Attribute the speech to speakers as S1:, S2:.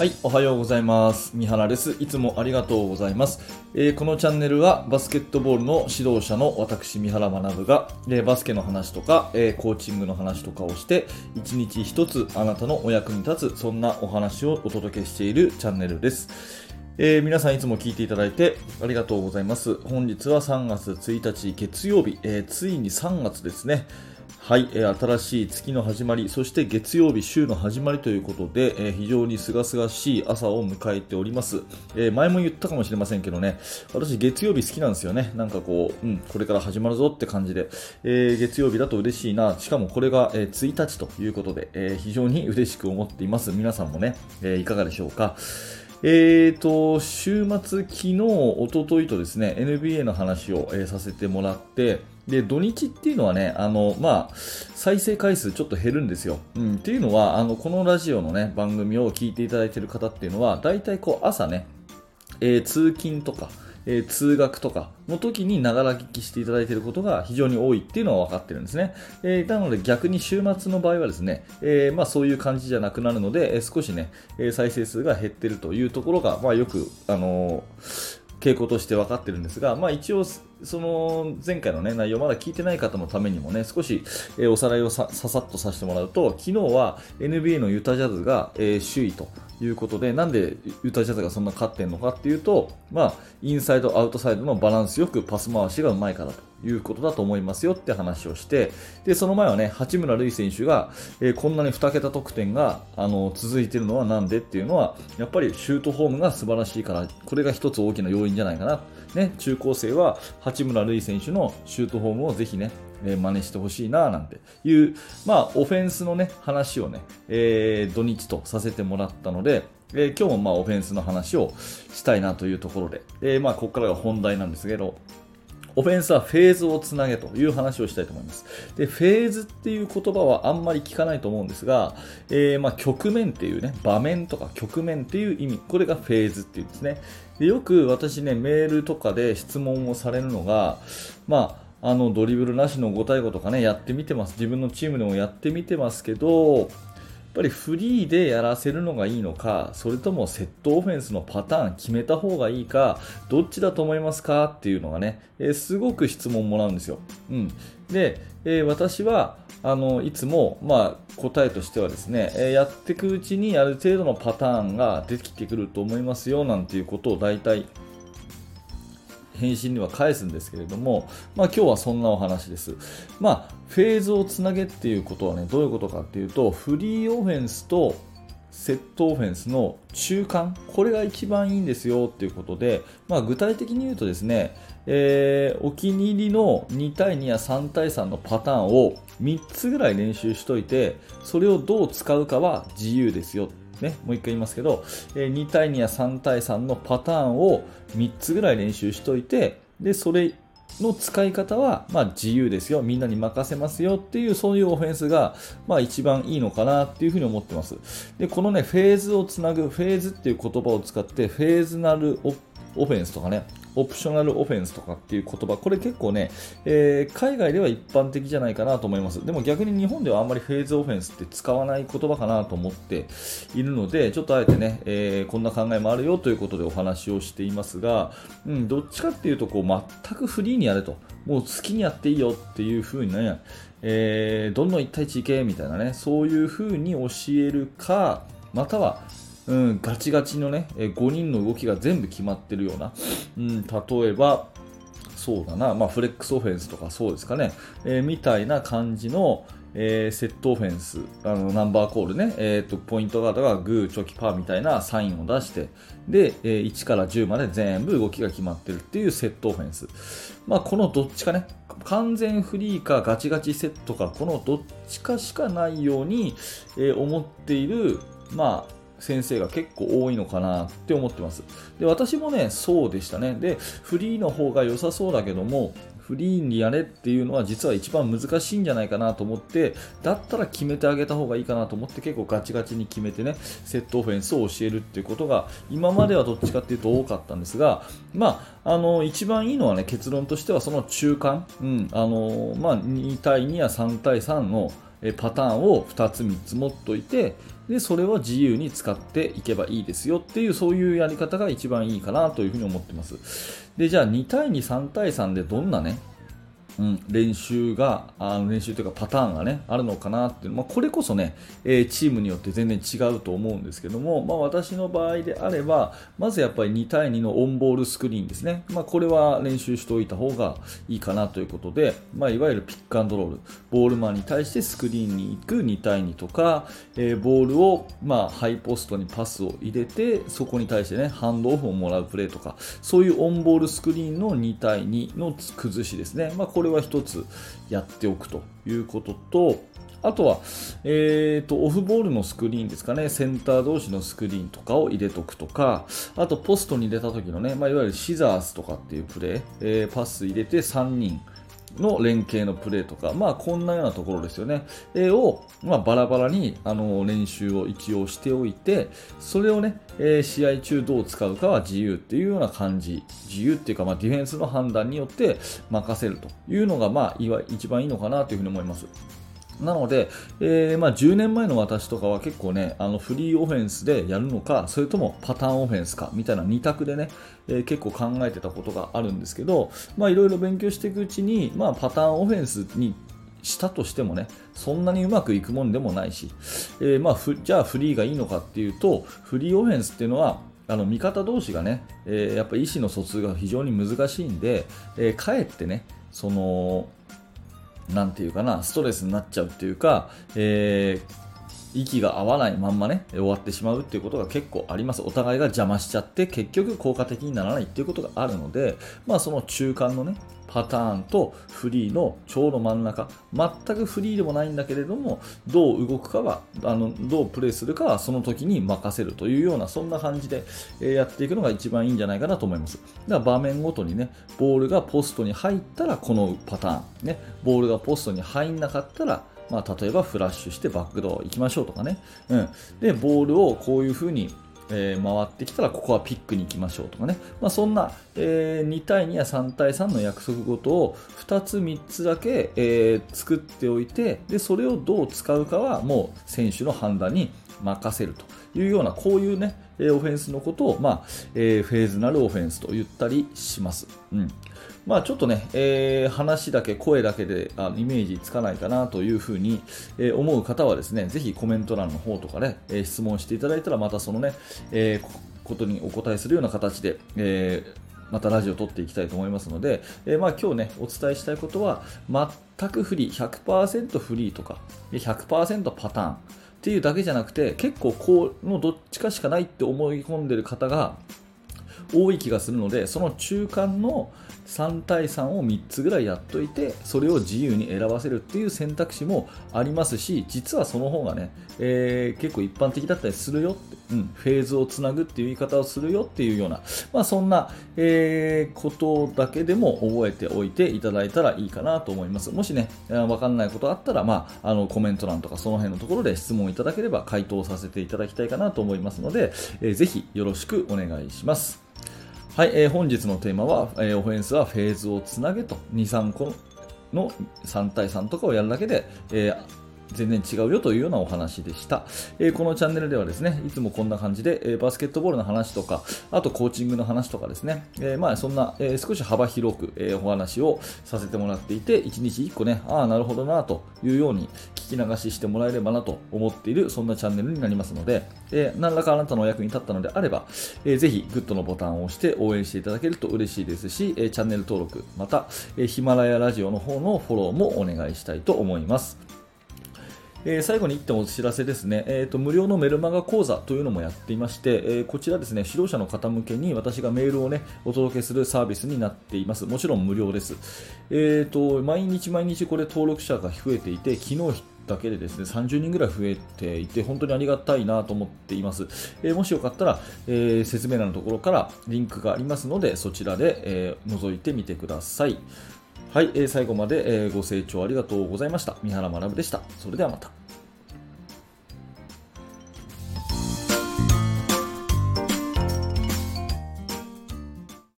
S1: はい、おはようございます。三原です。いつもありがとうございます。えー、このチャンネルはバスケットボールの指導者の私、三原学が、えー、バスケの話とか、えー、コーチングの話とかをして、一日一つあなたのお役に立つ、そんなお話をお届けしているチャンネルです。えー、皆さんいつも聞いていただいてありがとうございます。本日は3月1日月曜日、え、ついに3月ですね。はい、新しい月の始まり、そして月曜日、週の始まりということで、非常に清々しい朝を迎えております、前も言ったかもしれませんけどね、私月曜日好きなんですよね。なんかこう、うん、これから始まるぞって感じで、月曜日だと嬉しいな。しかもこれが、え1日ということで、非常に嬉しく思っています。皆さんもね、いかがでしょうか？えーと、週末、昨日、おとといとですね、NBA の話を、えー、させてもらって、で、土日っていうのはね、あの、まあ、再生回数ちょっと減るんですよ。うん、っていうのは、あの、このラジオのね、番組を聞いていただいている方っていうのは、大体こう、朝ね、えー、通勤とか、え、通学とかの時にながら聞きしていただいていることが非常に多いっていうのは分かってるんですね。え、なので逆に週末の場合はですね、え、まあ、そういう感じじゃなくなるので、え少しね、え再生数が減ってるというところが、まあ、よく、あの傾向として分かってるんですが、まあ、一応、その前回の、ね、内容まだ聞いてない方のためにもね少し、えおさらいをささっとさせてもらうと昨日は NBA のユタジャズが、え首位ということで、なんでユタジャズがそんな勝ってんのかっていうと、まあ、インサイド、アウトサイドのバランスよくパス回しがうまいからということだと思いますよって話をして、で、その前はね、八村塁選手が、えー、こんなに2桁得点が、あの、続いてるのはなんでっていうのは、やっぱりシュートフォームが素晴らしいから、これが一つ大きな要因じゃないかな。ね、中高生は八村塁選手のシュートフォームをぜひね、えー、真似してほしいななんていう、まあ、オフェンスのね、話をね、えー、土日とさせてもらったので、えー、今日もまあオフェンスの話をしたいなというところで、えー、まあここからが本題なんですけど、オフェンスはフェーズをつなげという話をしたいと思います。で、フェーズっていう言葉はあんまり聞かないと思うんですが、えー、まあ局面っていうね、場面とか局面っていう意味、これがフェーズっていうんですね。でよく私ね、メールとかで質問をされるのが、まあ、あのドリブルなしの5対5とかねやってみてます。自分のチームでもやってみてますけどやっぱりフリーでやらせるのがいいのかそれともセットオフェンスのパターン決めた方がいいかどっちだと思いますかっていうのがね、えー、すごく質問もらうんですよ、うん、で、えー、私はあのいつも、まあ、答えとしてはですね、えー、やっていくうちにある程度のパターンが出てきてくると思いますよなんていうことを大体返信には返すんですけれども、まあ、今日はそんなお話です。まあ、フェーズをつなげっていうことはね、どういうことかっていうと、フリーオフェンスとセットオフェンスの中間、これが一番いいんですよっていうことで、まあ、具体的に言うとですね、えー、お気に入りの2対2や3対3のパターンを3つぐらい練習しといて、それをどう使うかは自由ですよね、もう一回言いますけど、え2対2や3対3のパターンを3つぐらい練習しといて、で、それの使い方は、まあ、自由ですよ。みんなに任せますよっていう、そういうオフェンスが、まあ、一番いいのかなっていうふうに思ってます。で、このね、フェーズをつなぐ、フェーズっていう言葉を使って、フェーズなるオフェンスとかね、オプショナルオフェンスとかっていう言葉、これ結構ね、えー、海外では一般的じゃないかなと思います。でも逆に日本ではあんまりフェーズオフェンスって使わない言葉かなと思っているので、ちょっとあえてね、えー、こんな考えもあるよということでお話をしていますが、うん、どっちかっていうとこう全くフリーにやれと、もう好きにやっていいよっていう風にね、えー、どんどん1対1いけみたいなね、そういう風に教えるか、またはうん、ガチガチのね、え5人の動きが全部決まってるような、うん、例えば、そうだな、まあ、フレックスオフェンスとかそうですかね、えー、みたいな感じの、えー、セットオフェンス、あのナンバーコールね、えーと、ポイントガードがグー、チョキ、パーみたいなサインを出して、で、えー、1から10まで全部動きが決まってるっていうセットオフェンス。まあ、このどっちかね、完全フリーかガチガチセットか、このどっちかしかないように、えー、思っている、まあ、先生が結構多いのかなって思ってます。で、私もね、そうでしたね。で、フリーの方が良さそうだけども、フリーにやれっていうのは実は一番難しいんじゃないかなと思って、だったら決めてあげた方がいいかなと思って結構ガチガチに決めてね、セットオフェンスを教えるっていうことが今まではどっちかっていうと多かったんですが、まあ、あの、一番いいのはね、結論としてはその中間、うん、あの、まあ、2対2や3対3のパターンを2つ3つ持っといてでそれを自由に使っていけばいいですよっていうそういうやり方が一番いいかなというふうに思ってます。でじゃあ2対23対3でどんなねうん、練習があの練習というかパターンが、ね、あるのかなっていう、まあ、これこそね、えー、チームによって全然違うと思うんですけども、まあ、私の場合であればまずやっぱり2対2のオンボールスクリーンですね、まあ、これは練習しておいた方がいいかなということで、まあ、いわゆるピックアンドロール。ボールマンに対してスクリーンに行く2対2とか、えー、ボールを、ま、ハイポストにパスを入れてそこに対して、ね、ハンドオフをもらうプレーとかそういうオンボールスクリーンの2対2の崩しですね、ま、これは1つやっておくということと、あとは、えーと、オフボールのスクリーンですかね、センター同士のスクリーンとかを入れとくとか、あとポストに入れた時のね、まあ、いわゆるシザースとかっていうプレー、えー、パス入れて3人、の連携のプレーとか、まあこんなようなところですよね。えー、を、まあ、バラバラにあの練習を一応しておいて、それをね、えー、試合中どう使うかは自由っていうような感じ。自由っていうか、まあ、ディフェンスの判断によって任せるというのが、まあ、一番いいのかなというふうに思います。なので、えー、まあ、10年前の私とかは結構ね、あのフリーオフェンスでやるのか、それともパターンオフェンスかみたいな2択でね、えー、結構考えてたことがあるんですけど、まあ、いろいろ勉強していくうちに、まあ、パターンオフェンスにしたとしてもね、そんなにうまくいくもんでもないし、えー、まあ、じゃあフリーがいいのかっていうと、フリーオフェンスっていうのは、あの味方同士がね、えー、やっぱ意思の疎通が非常に難しいんで、えー、かえってね、そのなんていうかな、ストレスになっちゃうっていうか、えー息が合わないまんまね、終わってしまうっていうことが結構あります。お互いが邪魔しちゃって、結局効果的にならないっていうことがあるので、まあその中間のね、パターンとフリーのちょうど真ん中、全くフリーでもないんだけれども、どう動くかは、あのどうプレーするかはその時に任せるというような、そんな感じでやっていくのが一番いいんじゃないかなと思います。だから場面ごとにね、ボールがポストに入ったらこのパターン、ね、ボールがポストに入んなかったら、まあ、例えばフラッシュしてバックドア行きましょうとかね、うん、でボールをこういう風にえー、回ってきたらここはピックに行きましょうとかね、まあ、そんな、えー、2対2や3対3の約束事を2つ3つだけ、えー、作っておいてでそれをどう使うかはもう選手の判断に任せるというようなこういうねオフェンスのことを、まあえー、フェーズなるオフェンスと言ったりします。うんまあ、ちょっとね、えー、話だけ、声だけであイメージつかないかなというふうに、えー、思う方はですね、ぜひコメント欄の方とかで、ね、えー、質問していただいたら、またそのね、えことにお答えするような形で、えまたラジオを撮っていきたいと思いますので、えまあ、今日ね、お伝えしたいことは、全くフリー、100%フリーとか、100%パターンっていうだけじゃなくて、結構このどっちかしかないって思い込んでる方が多い気がするので、その中間の3対3を3つぐらいやっといてそれを自由に選ばせるっていう選択肢もありますし実はその方がね、えー、結構一般的だったりするよって、うん、フェーズをつなぐっていう言い方をするよっていうような、まあ、そんな、えー、ことだけでも覚えておいていただいたらいいかなと思います。もしね分かんないことあったら、まあ、あのコメント欄とかその辺のところで質問いただければ回答させていただきたいかなと思いますので、えー、ぜひよろしくお願いします。はい、えー、本日のテーマは、えー、オフェンスはフェーズをつなげと。2、3個の3対3とかをやるだけで、えー全然違うよというようなお話でした、えー、このチャンネルではですねいつもこんな感じで、えー、バスケットボールの話とかあとコーチングの話とかですね、えー、まあそんな、え少し幅広く、えお話をさせてもらっていて1日1個ねああなるほどなというように聞き流ししてもらえればなと思っているそんなチャンネルになりますので、え何らかあなたのお役に立ったのであれば、えー、ぜひグッドのボタンを押して応援していただけると嬉しいですし、えチャンネル登録また、えヒマラヤラジオの方のフォローもお願いしたいと思います。え、最後に1点お知らせですね、えーと、無料のメルマガ講座というのもやっていまして、え、こちらですね、指導者の方向けに私がメールをね、お届けするサービスになっています。もちろん無料です。えーと、毎日毎日これ登録者が増えていて、昨日だけでですね30人ぐらい増えていて本当にありがたいなと思っています、えー、もしよかったら、えー、説明欄のところからリンクがありますのでそちらで、えー、覗いてみてくださいはい、えー、最後まで、えご清聴ありがとうございました。三原学でした。それではまた。